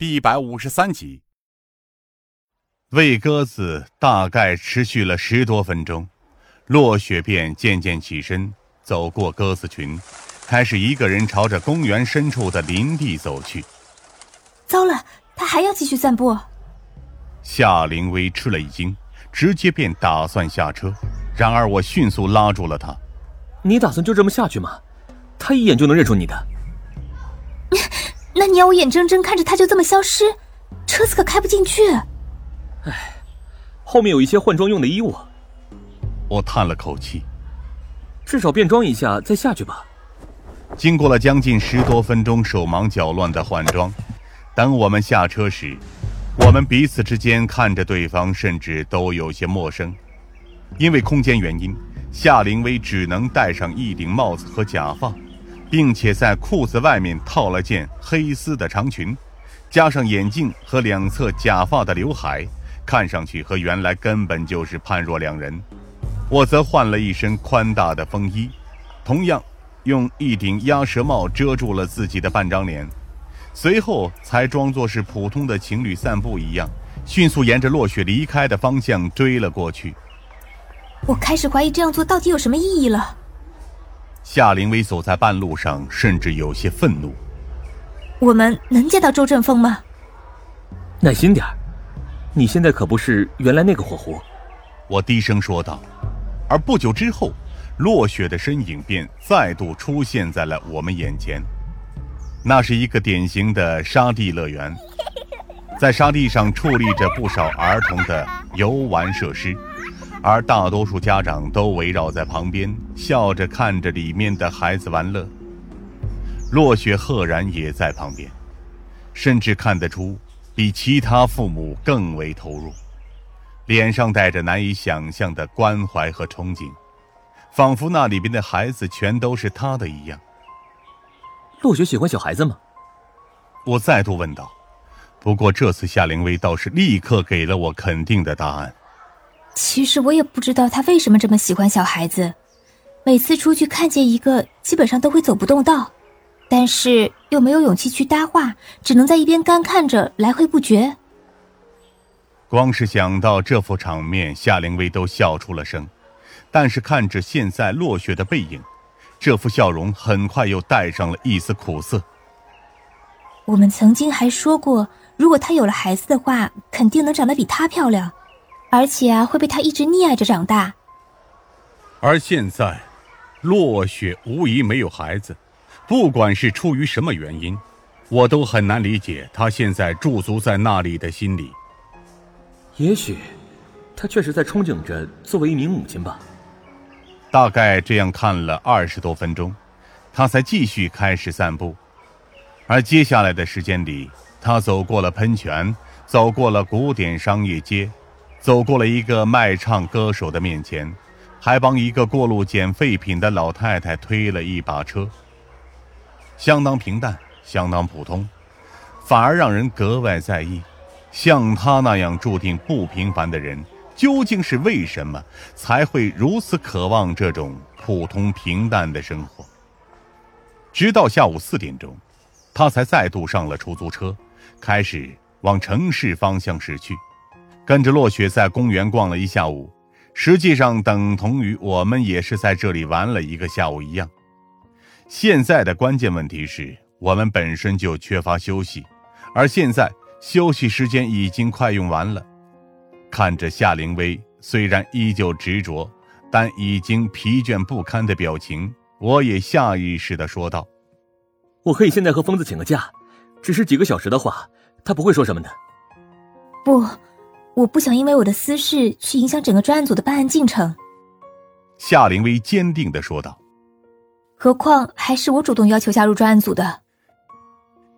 第一百五十三集。喂鸽子大概持续了十多分钟，落雪便渐渐起身，走过鸽子群，开始一个人朝着公园深处的林地走去。糟了，他还要继续散步。夏灵薇吃了一惊，直接便打算下车，然而我迅速拉住了他。你打算就这么下去吗？他一眼就能认出你的。那你要我眼睁睁看着他就这么消失？车子可开不进去。唉，后面有一些换装用的衣物。我叹了口气，至少变装一下再下去吧。经过了将近十多分钟手忙脚乱的换装，等我们下车时，我们彼此之间看着对方，甚至都有些陌生。因为空间原因，夏灵薇只能戴上一顶帽子和假发，并且在裤子外面套了件黑丝的长裙，加上眼镜和两侧假发的刘海。看上去和原来根本就是判若两人。我则换了一身宽大的风衣，同样用一顶鸭舌帽遮住了自己的半张脸，随后才装作是普通的情侣散步一样，迅速沿着落雪离开的方向追了过去。我开始怀疑这样做到底有什么意义了。夏灵薇走在半路上，甚至有些愤怒。我们能见到周振峰吗？耐心点儿。你现在可不是原来那个火狐，我低声说道。而不久之后，落雪的身影便再度出现在了我们眼前。那是一个典型的沙地乐园，在沙地上矗立着不少儿童的游玩设施，而大多数家长都围绕在旁边，笑着看着里面的孩子玩乐。落雪赫然也在旁边，甚至看得出。比其他父母更为投入，脸上带着难以想象的关怀和憧憬，仿佛那里边的孩子全都是他的一样。落雪喜欢小孩子吗？我再度问道。不过这次夏灵薇倒是立刻给了我肯定的答案。其实我也不知道他为什么这么喜欢小孩子，每次出去看见一个，基本上都会走不动道。但是又没有勇气去搭话，只能在一边干看着，来回不绝。光是想到这副场面，夏灵薇都笑出了声。但是看着现在落雪的背影，这副笑容很快又带上了一丝苦涩。我们曾经还说过，如果她有了孩子的话，肯定能长得比她漂亮，而且啊，会被他一直溺爱着长大。而现在，落雪无疑没有孩子。不管是出于什么原因，我都很难理解他现在驻足在那里的心理。也许，他确实在憧憬着作为一名母亲吧。大概这样看了二十多分钟，他才继续开始散步。而接下来的时间里，他走过了喷泉，走过了古典商业街，走过了一个卖唱歌手的面前，还帮一个过路捡废品的老太太推了一把车。相当平淡，相当普通，反而让人格外在意。像他那样注定不平凡的人，究竟是为什么才会如此渴望这种普通平淡的生活？直到下午四点钟，他才再度上了出租车，开始往城市方向驶去。跟着落雪在公园逛了一下午，实际上等同于我们也是在这里玩了一个下午一样。现在的关键问题是我们本身就缺乏休息，而现在休息时间已经快用完了。看着夏灵薇虽然依旧执着，但已经疲倦不堪的表情，我也下意识的说道：“我可以现在和疯子请个假，只是几个小时的话，他不会说什么的。”不，我不想因为我的私事去影响整个专案组的办案进程。”夏灵薇坚定的说道。何况还是我主动要求加入专案组的。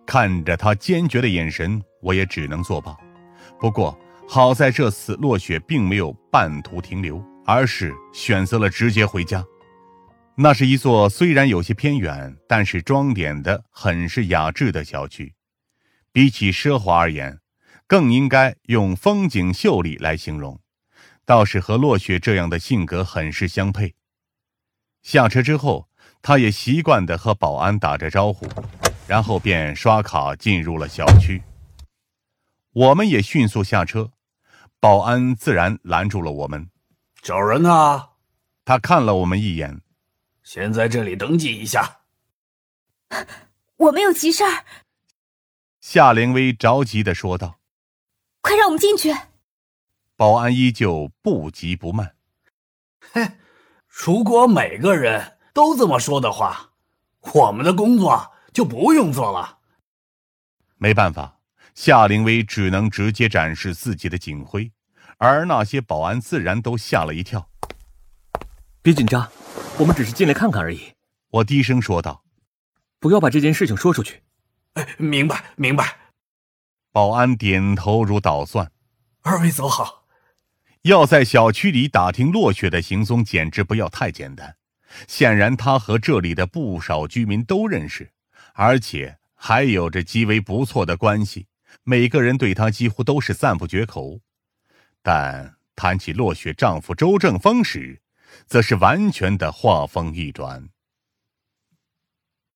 看着他坚决的眼神，我也只能作罢。不过好在这次落雪并没有半途停留，而是选择了直接回家。那是一座虽然有些偏远，但是装点的很是雅致的小区。比起奢华而言，更应该用风景秀丽来形容。倒是和落雪这样的性格很是相配。下车之后。他也习惯的和保安打着招呼，然后便刷卡进入了小区。我们也迅速下车，保安自然拦住了我们。找人呢？他看了我们一眼，先在这里登记一下。我们有急事儿。夏灵薇着急的说道：“快让我们进去。”保安依旧不急不慢。嘿，如果每个人都这么说的话，我们的工作就不用做了。没办法。夏灵薇只能直接展示自己的警徽，而那些保安自然都吓了一跳。别紧张，我们只是进来看看而已。我低声说道：“不要把这件事情说出去。”哎，明白，明白。保安点头如捣蒜。二位走好。要在小区里打听落雪的行踪，简直不要太简单。显然，他和这里的不少居民都认识，而且还有着极为不错的关系。每个人对他几乎都是赞不绝口，但谈起落雪丈夫周正峰时，则是完全的话锋一转。